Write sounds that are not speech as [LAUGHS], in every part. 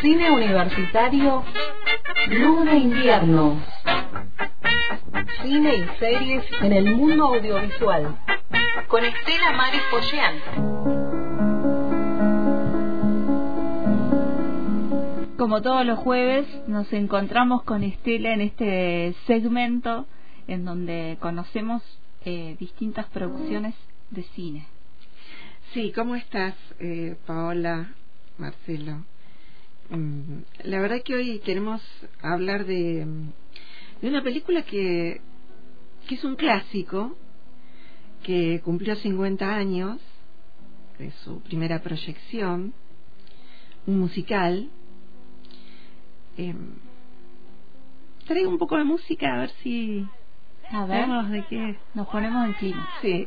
Cine universitario, Luna Invierno. Cine y series en el mundo audiovisual. Con Estela Maris Pochean. Como todos los jueves, nos encontramos con Estela en este segmento en donde conocemos eh, distintas producciones de cine. Sí, ¿cómo estás, eh, Paola, Marcelo? Mm, la verdad que hoy queremos hablar de, de una película que, que es un clásico, que cumplió 50 años de su primera proyección, un musical. Eh, traigo un poco de música a ver si A ver, de qué. nos ponemos en clima. Sí.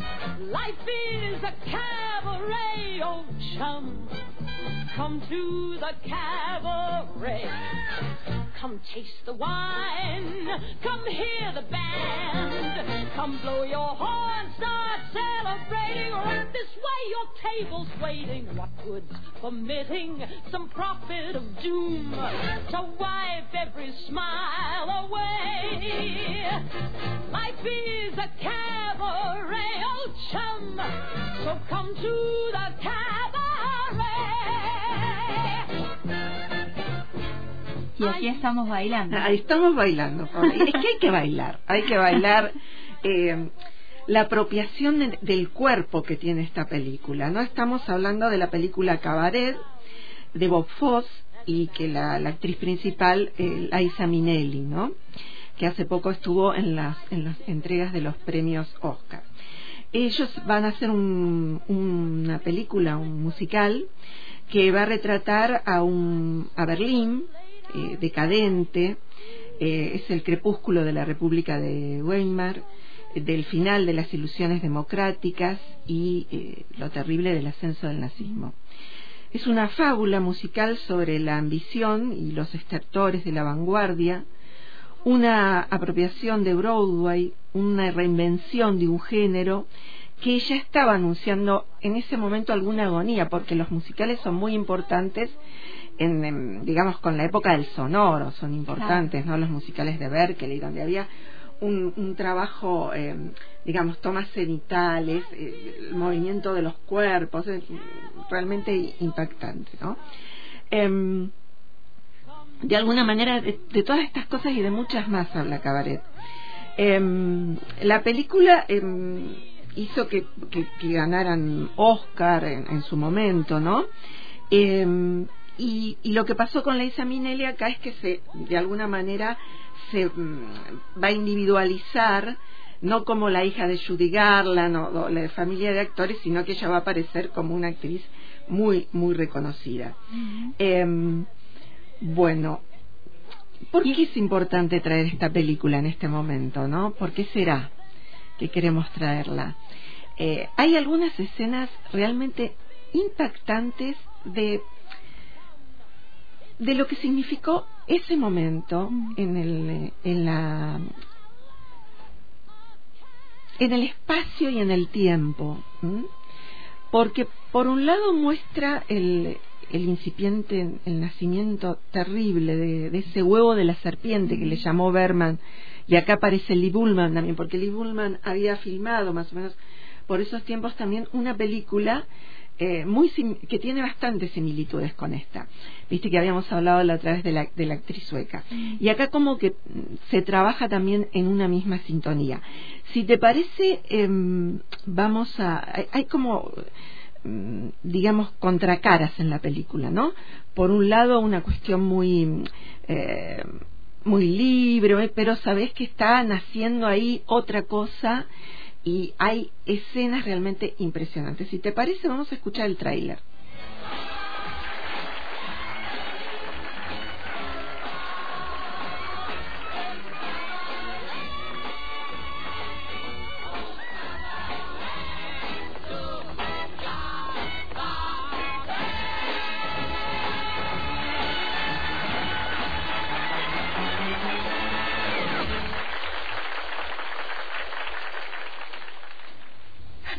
Life is a cabaret, old chum. Come to the cabaret. Come taste the wine. Come hear the band. Come blow your horn. Your table's waiting. What good's permitting some prophet of doom to wipe every smile away? Life is a cabaret, old chum. So come to the cabaret. Y aquí estamos bailando. Ahí estamos bailando. Es que hay que bailar, hay que bailar eh, la apropiación de- del cuerpo que tiene esta película. No estamos hablando de la película Cabaret de Bob Fosse y que la, actriz principal, eh, Liza Minnelli, ¿no? Que hace poco estuvo en las, en las entregas de los premios Oscar. Ellos van a hacer un- una película, un musical, que va a retratar a, un, a Berlín eh, decadente, eh, es el crepúsculo de la República de Weimar, del final de las ilusiones democráticas y eh, lo terrible del ascenso del nazismo. Es una fábula musical sobre la ambición y los estertores de la vanguardia, una apropiación de Broadway, una reinvención de un género que ya estaba anunciando en ese momento alguna agonía, porque los musicales son muy importantes, en, digamos, con la época del sonoro, son importantes, ¿no? Los musicales de Berkeley, donde había un, trabajo, eh, digamos, tomas cenitales, eh, el movimiento de los cuerpos, es realmente impactante, ¿no? Em, de alguna manera, de, de todas estas cosas y de muchas más habla Cabaret. Em, la película em, hizo que, ganaran Oscar en, en su momento, ¿no? Em, y, lo que pasó con Liza Minnelli acá es que se, de alguna manera, se mm, va a individualizar no como la hija de Judy Garland o, la familia de actores, sino que ella va a aparecer como una actriz muy, muy reconocida. Em, bueno, ¿por qué es importante traer esta película en este momento, no? ¿Por qué será que queremos traerla? Eh, hay algunas escenas realmente impactantes de de lo que significó ese momento en el en la en el espacio y en el tiempo ¿m? porque por un lado muestra el, el incipiente, el nacimiento terrible de, de ese huevo de la serpiente que le llamó Berman, y acá aparece Lee Bullman también, porque Lee Bullman había filmado más o menos por esos tiempos también una película eh, muy sim- que tiene bastantes similitudes con esta. Viste que habíamos hablado la otra vez de la, de la actriz sueca. Y acá como que mm, se trabaja también en una misma sintonía. Si te parece, em, vamos a... Hay, hay como mm, digamos, contracaras en la película, ¿no? Por un lado, una cuestión muy eh, muy libre, pero sabes que está naciendo ahí otra cosa y hay escenas realmente impresionantes. Si te parece, vamos a escuchar el tráiler.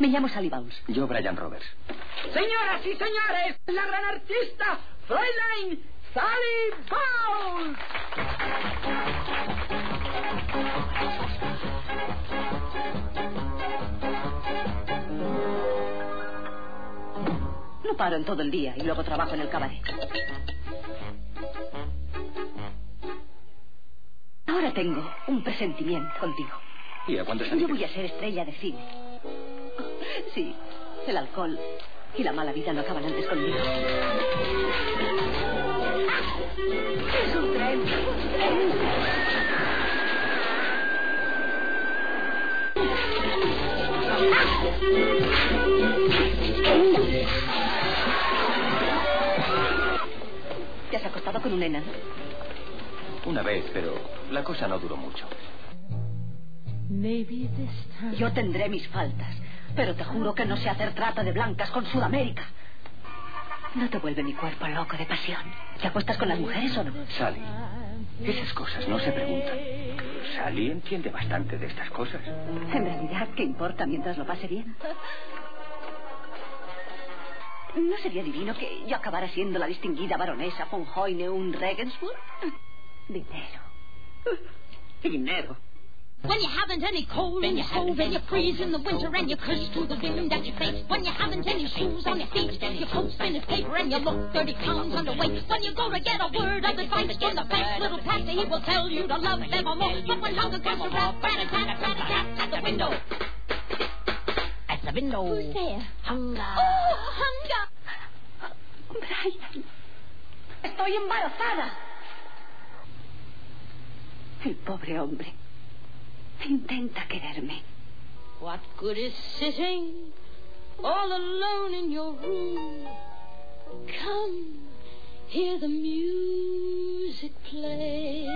Me llamo Sally Bounce. Yo, Brian Roberts. Señoras y señores, la gran artista, Fräulein Sally Bowles. No paro en todo el día y luego trabajo en el cabaret. Ahora tengo un presentimiento contigo. ¿Y a cuándo Yo voy a ser estrella de cine. Sí, el alcohol y la mala vida no acaban antes conmigo. Es un tren. ¿Te has acostado con un enano? Una vez, pero la cosa no duró mucho. Yo tendré mis faltas, pero te juro que no sé hacer trata de blancas con Sudamérica. ¿No te vuelve mi cuerpo loco de pasión? ¿Te acuestas con las mujeres o no? Sally, esas cosas no se preguntan. Sally entiende bastante de estas cosas. En realidad, ¿qué importa mientras lo pase bien? ¿No sería divino que yo acabara siendo la distinguida baronesa von Hoyne un Regensburg? Dinero. Dinero. When you haven't any coal in your stove and you freeze in the winter and you curse to the wind at your face. When you haven't any shoes on your feet, and your coat's finished paper and you look 30 pounds underweight. When you go to get a word of advice from the best little pastor, he will tell you to love them more. But when hunger comes around, rat a tat a tat a tat at the window. At the window. Who's there? Hunger. ¡Oh, Hunger! Brian, estoy embarazada. El pobre hombre intenta quererme. What good is sitting all alone in your room? Come, hear the music play.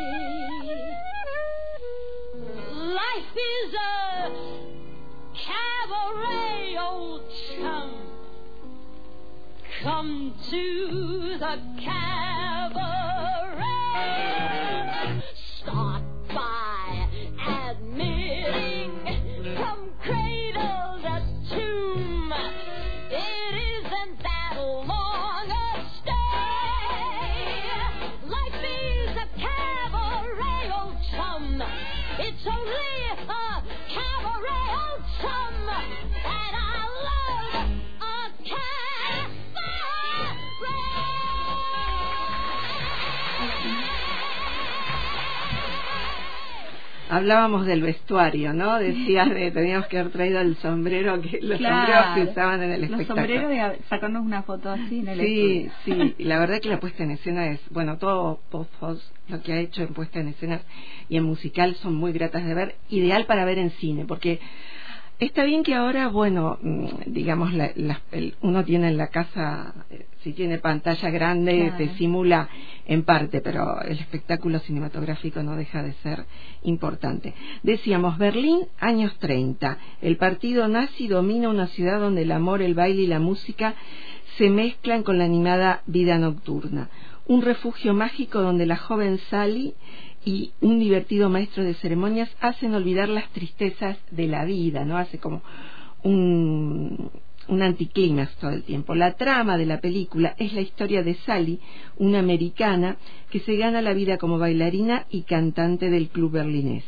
Life is a cabaret, old chum. Come to the cabaret. Start by Hablábamos del vestuario, ¿no? Decías de teníamos que haber traído el sombrero que los Claro. sombreros que usaban en el Los espectáculo. sombreros y sacarnos una foto así en el Sí, estudio. sí, [LAUGHS] y la verdad que la puesta en escena es, bueno, todo Fosse, lo que ha hecho en puesta en escena y en musical son muy gratas de ver, ideal para ver en cine, porque está bien que ahora, bueno, mm, digamos, la- la- el- uno tiene en la casa, eh, si tiene pantalla grande, Claro. te simula en parte, pero el espectáculo cinematográfico no deja de ser importante. Decíamos, Berlín, años 30. El partido nazi domina una ciudad donde el amor, el baile y la música se mezclan con la animada vida nocturna. Un refugio mágico donde la joven Sally y un divertido maestro de ceremonias hacen olvidar las tristezas de la vida, ¿no? Hace como un, un anticlímax todo el tiempo. La trama de la película es la historia de Sally, una americana que se gana la vida como bailarina y cantante del club berlinés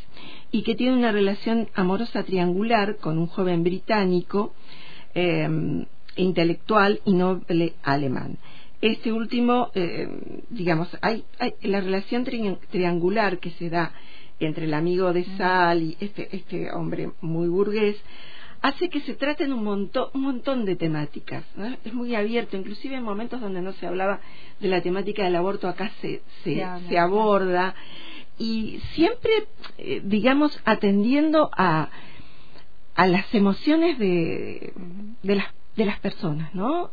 y que tiene una relación amorosa triangular con un joven británico eh, intelectual y noble alemán. Este último, eh, digamos, hay, hay la relación tri- triangular que se da entre el amigo de Sally, este, este hombre muy burgués, hace que se traten un montón, un montón de temáticas. ¿no? Es muy abierto, inclusive en momentos donde no se hablaba de la temática del aborto, acá se, se, Se habla, se aborda y siempre, eh, digamos, atendiendo a, a las emociones de, de, las, de las personas, ¿no?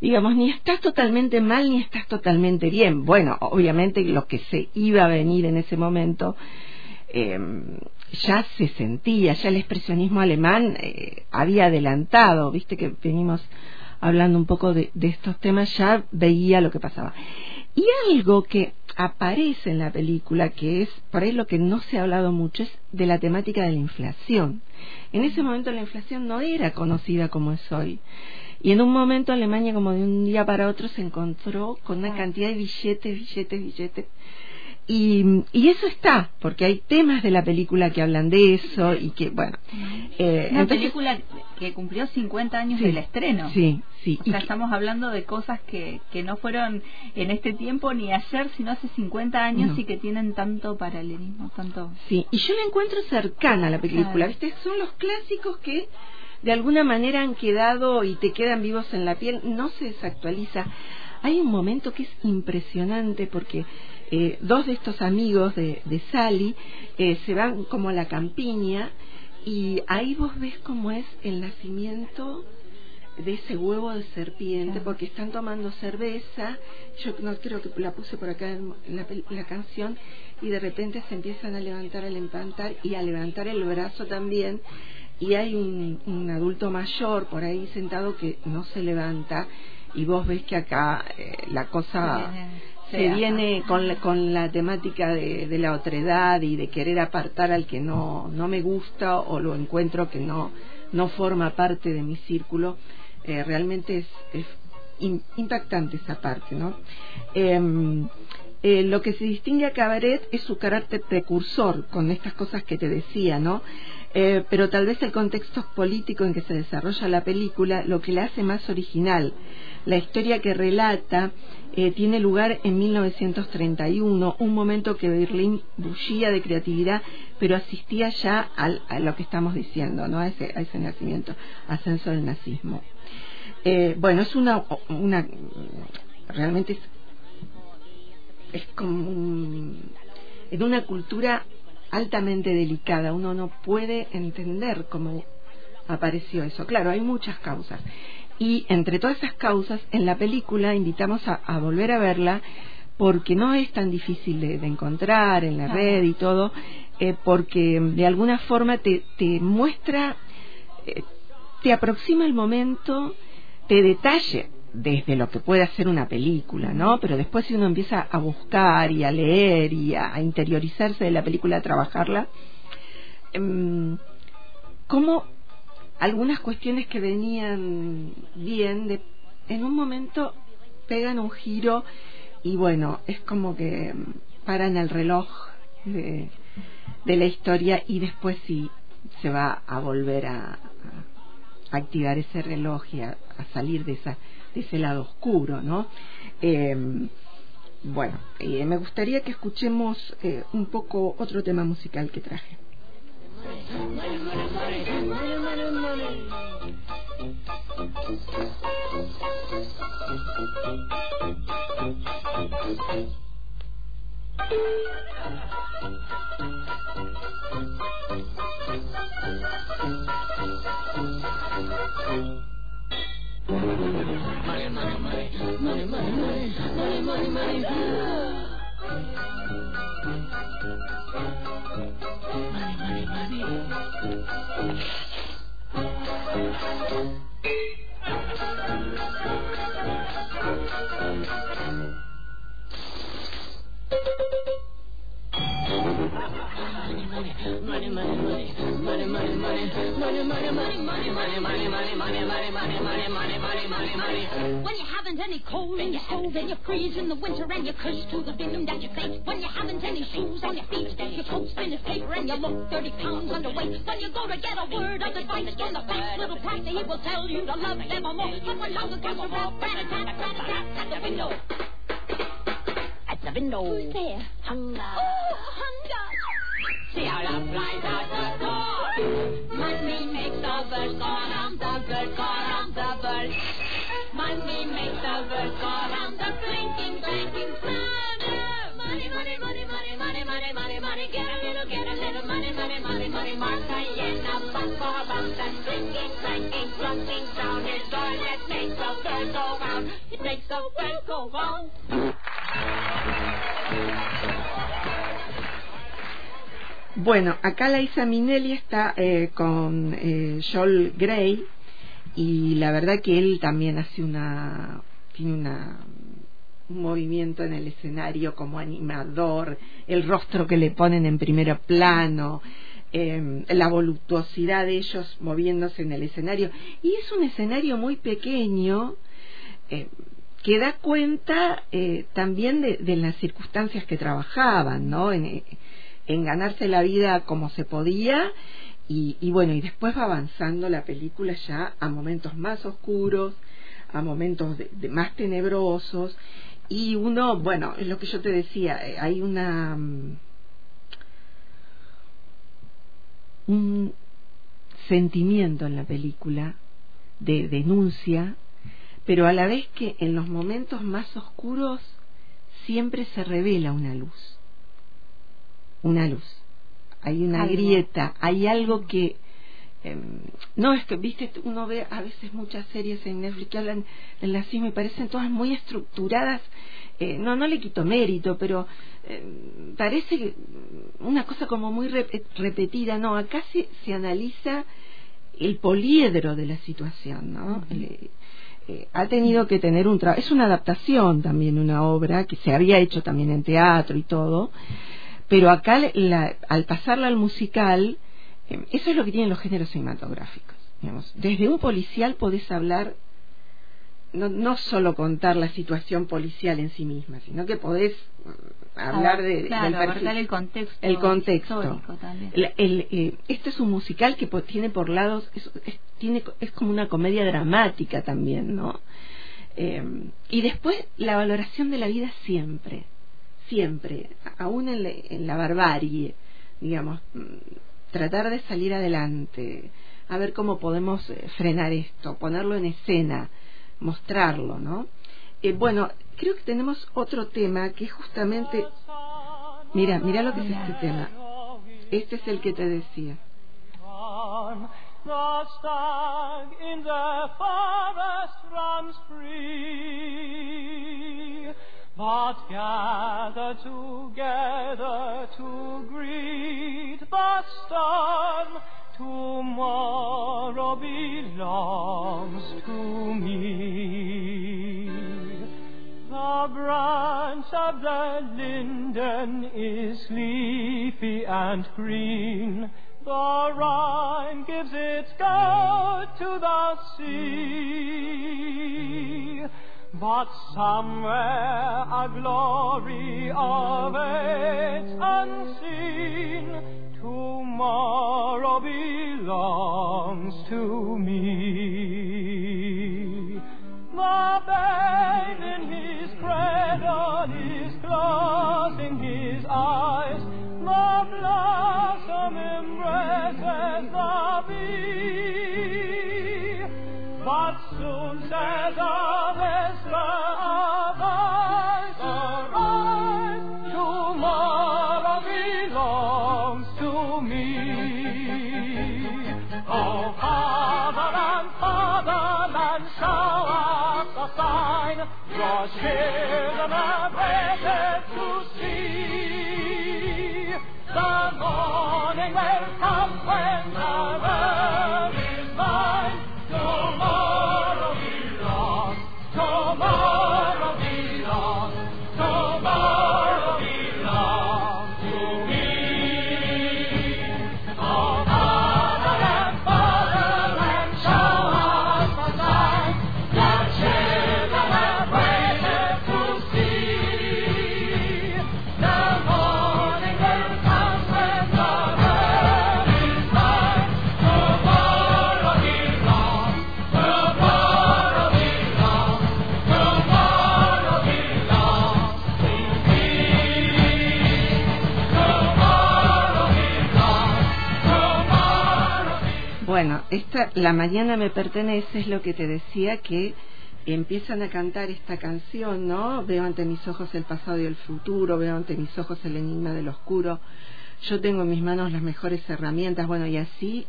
Digamos, ni estás totalmente mal ni estás totalmente bien. Bueno, obviamente lo que se iba a venir en ese momento eh, ya se sentía, ya el expresionismo alemán eh, había adelantado, viste que venimos hablando un poco de, de estos temas, ya veía lo que pasaba. Y algo que aparece en la película, que es por ahí lo que no se ha hablado mucho, es de la temática de la inflación. En ese momento la inflación no era conocida como es hoy. Y en un momento Alemania, como de un día para otro, se encontró con una cantidad de billetes, billetes, billetes. Y, y eso está, porque hay temas de la película que hablan de eso y que, bueno. Eh, una película que cumplió 50 años sí, del estreno. Sí, sí. O sea, estamos hablando de cosas que, que no fueron en este tiempo ni ayer, sino hace 50 años No. y que tienen tanto paralelismo, tanto... Sí, y yo la encuentro cercana a la película, Claro. ¿viste? Son los clásicos que de alguna manera han quedado y te quedan vivos en la piel, no se desactualiza. Hay un momento que es impresionante porque eh, dos de estos amigos de, de Sally eh, se van como a la campiña y ahí vos ves cómo es el nacimiento de ese huevo de serpiente porque están tomando cerveza. Yo no creo que la puse por acá en la, la canción y de repente se empiezan a levantar al empantar y a levantar el brazo también y hay un, un adulto mayor por ahí sentado que no se levanta y vos ves que acá eh, la cosa Se se viene con la, con la temática de, de la otredad y de querer apartar al que no, no me gusta o lo encuentro que no, no forma parte de mi círculo. Eh, realmente es, es in- impactante esa parte, ¿no? Em, eh, lo que se distingue a Cabaret es su carácter precursor con estas cosas que te decía, ¿no? Eh, pero tal vez el contexto político en que se desarrolla la película lo que la hace más original. La historia que relata eh, tiene lugar en 1931, un momento que Berlín bullía de creatividad, pero asistía ya al- a lo que estamos diciendo, ¿no? a, ese, a ese nacimiento, ascenso del nazismo. Eh, bueno, es una, una realmente es, como un- en una cultura altamente delicada, uno no puede entender cómo apareció eso. Claro, hay muchas causas. Y entre todas esas causas, en la película invitamos a, a volver a verla porque no es tan difícil de, de encontrar en la Claro. red y todo, eh, porque de alguna forma te, te muestra, eh, te aproxima el momento, te detalle desde lo que puede hacer una película, ¿no? Pero después si uno empieza a buscar y a leer y a, interiorizarse de la película, a trabajarla, em, cómo algunas cuestiones que venían bien, de, en un momento pegan un giro y bueno, es como que paran el reloj de, de la historia y después sí se va a volver a, activar ese reloj y a, salir de esa ese lado oscuro, ¿no? Eh, bueno, eh, me gustaría que escuchemos eh, un poco otro tema musical que traje. Money, money, money, money, money, money, money, money, money, money. Thank you. When you haven't any coal in your stove and you freeze in the winter and you curse to the venom that you face. When you haven't any shoes on your feet, your coat's finished paper and you look 30 pounds underweight. When you go to get a word of advice from the fat little pastor, he will tell you to love evermore. But when hunger comes to walk, rat a tat tat tat at the window. At the window. Who's there? Hunger. Oh, hunger money makes the world go round. Bueno, acá la Isa Minelli está eh, con eh, Joel Grey y la verdad que él también hace una tiene una un movimiento en el escenario como animador, el rostro que le ponen en primer plano, eh, la voluptuosidad de ellos moviéndose en el escenario. Y es un escenario muy pequeño eh, que da cuenta eh, también de, las circunstancias que trabajaban, ¿no? En, en ganarse la vida como se podía y, y, bueno, y después va avanzando la película ya a momentos más oscuros, a momentos de, más tenebrosos y uno, bueno, es lo que yo te decía, eh, hay una mm, un sentimiento en la película de denuncia, pero a la vez que en los momentos más oscuros siempre se revela una luz. Una luz. Hay una Algo. grieta, hay algo que eh, no es que viste uno ve a veces muchas series en Netflix que hablan de la y me parecen todas muy estructuradas eh, no no le quito mérito pero eh, parece una cosa como muy rep repetida no acá se, se analiza el poliedro de la situación no uh -huh. el, eh, ha tenido que tener un trabajo es una adaptación también una obra que se había hecho también en teatro y todo pero acá la, al pasarla al musical eso es lo que tienen los géneros cinematográficos. Digamos. Desde un policial podés hablar, no, no solo contar la situación policial en sí misma, sino que podés hablar de, claro, del perfil, el contexto. El contexto. El, el, eh, este es un musical que tiene por lados, es, es, tiene, es como una comedia dramática también, ¿no? Eh, y después la valoración de la vida siempre, siempre, aún en la, barbarie, digamos tratar de salir adelante, a ver cómo podemos frenar esto, ponerlo en escena, mostrarlo, ¿no? Eh, bueno, creo que tenemos otro tema que es justamente, mira, mira lo que es este tema. Este es el que te decía. The but gather together to greet the storm. Tomorrow belongs to me. The branch of the linden is leafy and green. The Rhine gives its gold to the sea. But somewhere a glory of awaits unseen. Tomorrow La mañana me pertenece, es lo que te decía que empiezan a cantar esta canción, ¿no? Veo ante mis ojos el pasado y el futuro, veo ante mis ojos el enigma del oscuro. yo tengo en mis manos las mejores herramientas, bueno, y así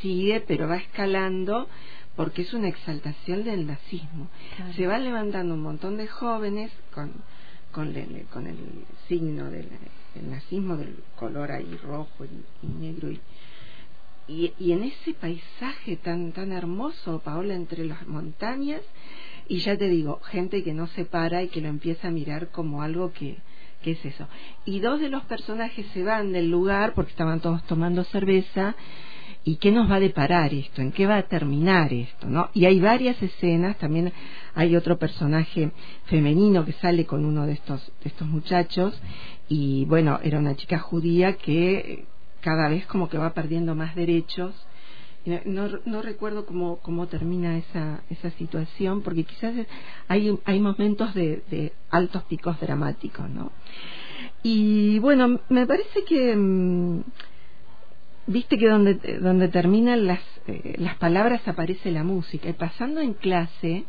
sigue, pero va escalando porque es una exaltación del nazismo. Se van levantando un montón de jóvenes con, con, el, con el signo del, nazismo, del color ahí rojo y, negro. Y, y, y, en ese paisaje tan, tan hermoso, Paola, entre las montañas, y ya te digo, gente que no se para y que lo empieza a mirar como algo que, que es eso. Y dos de los personajes se van del lugar porque estaban todos tomando cerveza ¿Y qué nos va a deparar esto? ¿En qué va a terminar esto? ¿no? Y hay varias escenas, también hay otro personaje femenino que sale con uno de estos, de estos muchachos y bueno, era una chica judía que cada vez como que va perdiendo más derechos. No, no recuerdo cómo, cómo termina esa, esa situación, porque quizás hay, hay momentos de, de altos picos dramáticos, ¿no? Y bueno, me parece que... Mm, viste que donde, donde terminan las, eh, las palabras aparece la música. Y pasando en clase,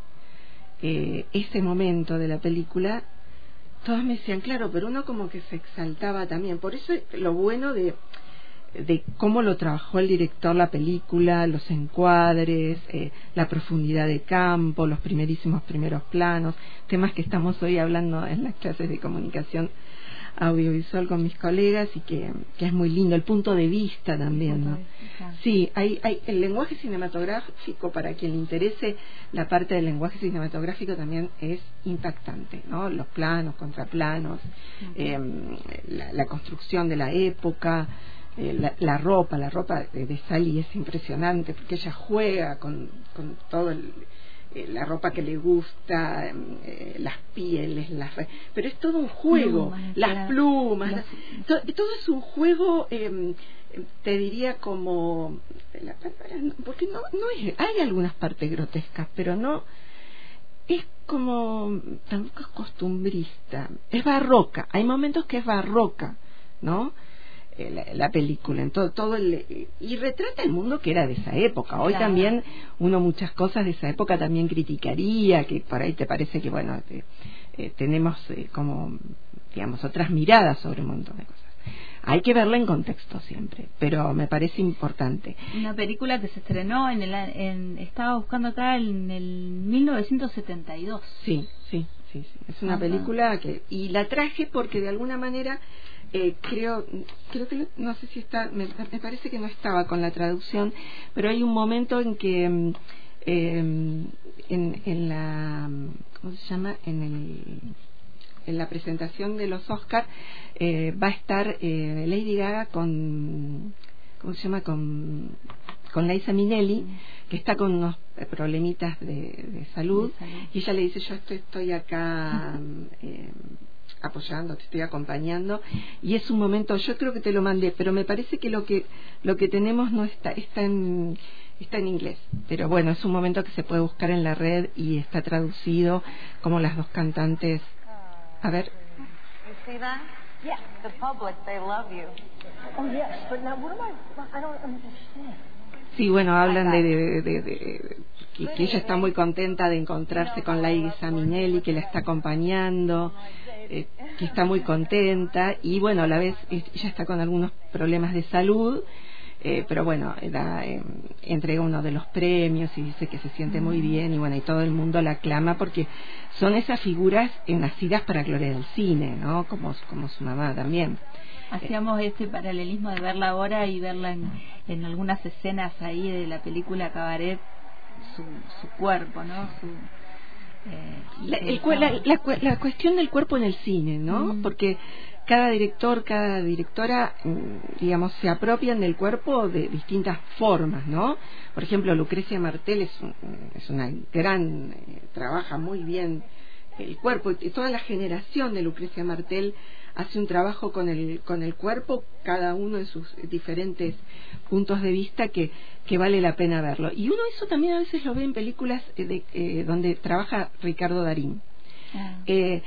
eh, ese momento de la película, todos me decían, claro, pero uno como que se exaltaba también. Por eso lo bueno de, de cómo lo trabajó el director la película, los encuadres, eh, la profundidad de campo, los primerísimos primeros planos, temas que estamos hoy hablando en las clases de comunicación audiovisual con mis colegas y que, es muy lindo, el punto de vista también, ¿no? Sí, hay, hay el lenguaje cinematográfico, para quien le interese la parte del lenguaje cinematográfico también es impactante, ¿no? Los planos, contraplanos, em, la, construcción de la época, eh, la, ropa, la ropa de, de Sally es impresionante porque ella juega con, con todo el eh, la ropa que le gusta, em, eh, las pieles, las pero es todo un juego, las plumas, todo, es un juego, em, te diría como, porque no, no es, hay algunas partes grotescas, pero no, es como, tampoco es costumbrista, es barroca, hay momentos que es barroca, ¿no? Eh, la, película en todo, todo el, y retrata el mundo que era de esa época hoy también uno muchas cosas de esa época también criticaría que por ahí te parece que bueno eh, tenemos eh, como digamos otras miradas sobre un montón de cosas hay que verla en contexto siempre, pero me parece importante. Una película que se estrenó en el, en, estaba buscando acá en el 1972. Sí, sí, sí, sí. Es una película que y la traje porque de alguna manera eh, creo creo que no sé si está me, parece que no estaba con la traducción pero hay un momento en que mm, em, en, en la cómo se llama en el en la presentación de los Oscars eh, va a estar eh, Lady Gaga con cómo se llama con con Liza Minnelli que está con unos problemitas de, salud, y ella le dice yo estoy, estoy acá [LAUGHS] eh, apoyando, te estoy acompañando y es un momento, yo creo que te lo mandé, pero me parece que lo que lo que tenemos no está está en está en inglés, pero bueno, es un momento que se puede buscar en la red y está traducido como las dos cantantes. A ver. Sí, bueno, hablan de, de, de, que, ella está muy contenta de encontrarse con la Isa Minelli, que la está acompañando. Eh, que está muy contenta y bueno, a la vez ella está con algunos problemas de salud, eh, pero bueno, da, eh, entrega uno de los premios y dice que se siente muy bien y bueno, y todo el mundo la aclama porque son esas figuras nacidas para gloria del cine, ¿no? Como, como su mamá también. Hacíamos este paralelismo de verla ahora y verla en, en algunas escenas ahí de la película Cabaret, su, su cuerpo, ¿no? Su, la, la, cuestión del cuerpo en el cine, ¿no? Mm. Porque cada director, cada directora, mm, digamos, se apropian del cuerpo de distintas formas, ¿no? Por ejemplo, Lucrecia Martel es, es una gran, eh, trabaja muy bien el cuerpo y toda la generación de Lucrecia Martel hace un trabajo con el, con el cuerpo, cada uno en sus diferentes puntos de vista que, que vale la pena verlo. Y uno eso también a veces lo ve en películas eh, de, eh, donde trabaja Ricardo Darín. Ah. Eh,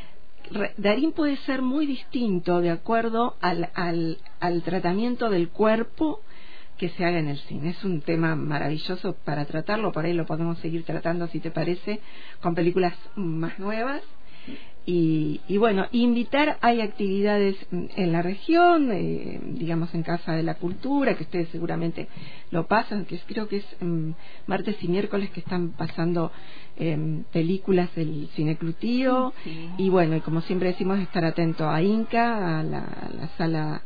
Darín puede ser muy distinto de acuerdo al, al, al tratamiento del cuerpo que se haga en el cine. Es un tema maravilloso para tratarlo, por ahí lo podemos seguir tratando si te parece, con películas más nuevas Y, y bueno, invitar, hay actividades mm, en la región, eh, digamos en Casa de la Cultura, que ustedes seguramente lo pasan, que creo que es mm, martes y miércoles que están pasando em, películas del Cine Clutío. Sí. Y bueno, y como siempre decimos, estar atento a Inca, a la, a la sala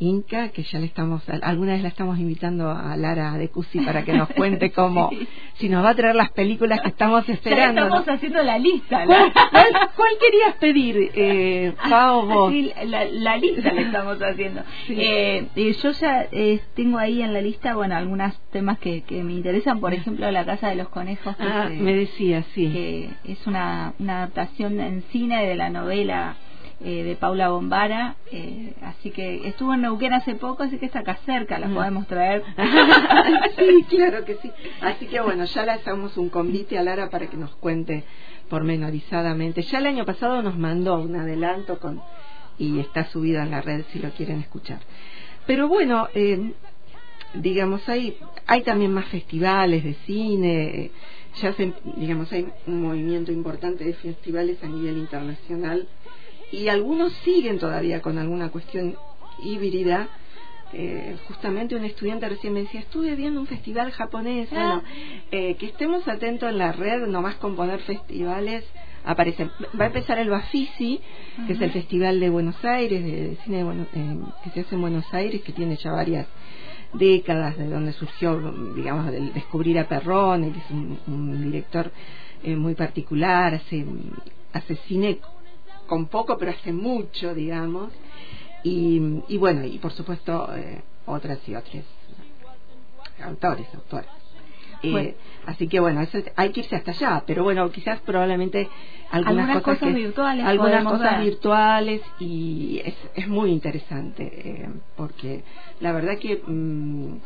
Inca, que ya le estamos, alguna vez la estamos invitando a Lara de Cusi para que nos cuente [LAUGHS] cómo, Sí. si nos va a traer las películas que estamos Ya esperando. estamos ¿no? haciendo la lista. ¿Cuál, la- cuál- cuál querías pedir, eh, Pao, vos? Sí, la, la lista la estamos haciendo. Sí. Eh, eh, yo ya eh, tengo ahí en la lista, bueno, algunos temas que, que me interesan, por ejemplo, La Casa de los Conejos, que, Ah, se- me decía, sí. que es una, una adaptación en cine de la novela eh, de Paula Bombara, eh, así que estuvo en Neuquén hace poco, así que está acá cerca, la Mm. podemos traer. [LAUGHS] sí, [LAUGHS] claro que sí. Así que bueno, ya le hacemos un convite a Lara para que nos cuente pormenorizadamente. Ya el año pasado nos mandó un adelanto con y está subido en la red si lo quieren escuchar. Pero bueno, eh, digamos hay hay también más festivales de cine. eh, Ya se, digamos hay un movimiento importante de festivales a nivel internacional y algunos siguen todavía con alguna cuestión híbrida. Eh, justamente un estudiante recién me decía, estuve viendo un festival japonés. Bueno, eh, que estemos atentos en la red, nomás con poner festivales, aparecen. Va a empezar el Bafisi, que es el Festival de Buenos Aires, de, de cine de eh, que se hace en Buenos Aires, que tiene ya varias décadas de donde surgió, digamos, del descubrir a Perrone, que es un, un director eh, muy particular, hace, hace cine con poco, pero hace mucho, digamos. Y, y bueno, y por supuesto eh, otras y otras autores, autores. Eh, Bueno. Así que bueno, eso es- hay que irse hasta allá, pero bueno, quizás probablemente algunas, Algunas cosas que- virtuales algunas cosas virtuales y es, es muy interesante eh, porque la verdad que mm,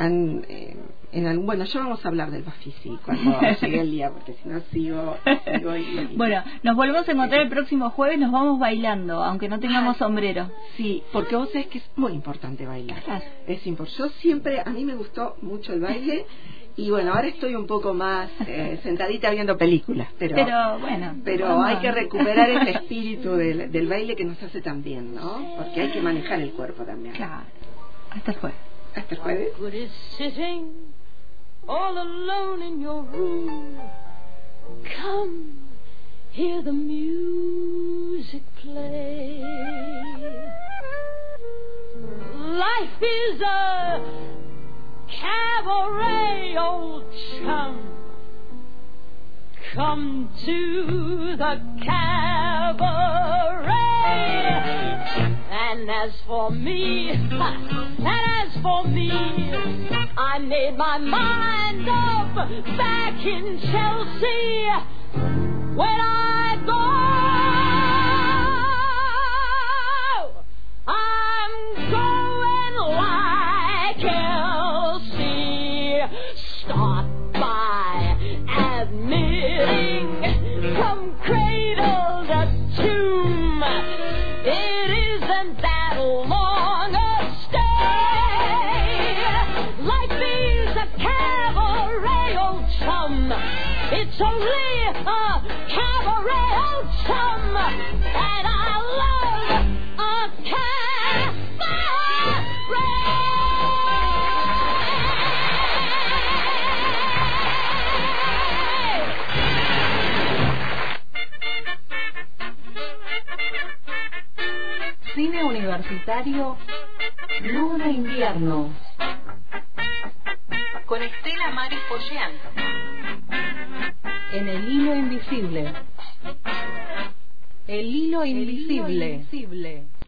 han, eh, en algún, bueno, ya vamos a hablar del Bafisi cuando [LAUGHS] llegue el día, porque si no sigo, sigo y- y- [LAUGHS] Bueno, nos volvemos a encontrar el próximo jueves, nos vamos bailando, aunque no tengamos sombrero. Sí, porque vos sabés que es muy importante bailar. Claro. Es importante. Yo siempre, a mí me gustó mucho el baile y bueno, ahora estoy un poco más eh, [LAUGHS] sentadita viendo películas, pero Pero bueno, pero vamos hay que recuperar ese espíritu del, del baile que nos hace tan bien, ¿no? Porque hay que manejar el cuerpo también. Claro. Hasta el jueves. Jueves. Good is sitting all alone in your room. Come, hear the music play. Life is a cabaret, old chum. Come to the cabaret. And as for me, [LAUGHS] and as for me, I made my mind up back in Chelsea when I go. I'm going like Elsie. Start universitario Luna Invierno. Con Estela Maris Pollán en el hilo invisible. El hilo invisible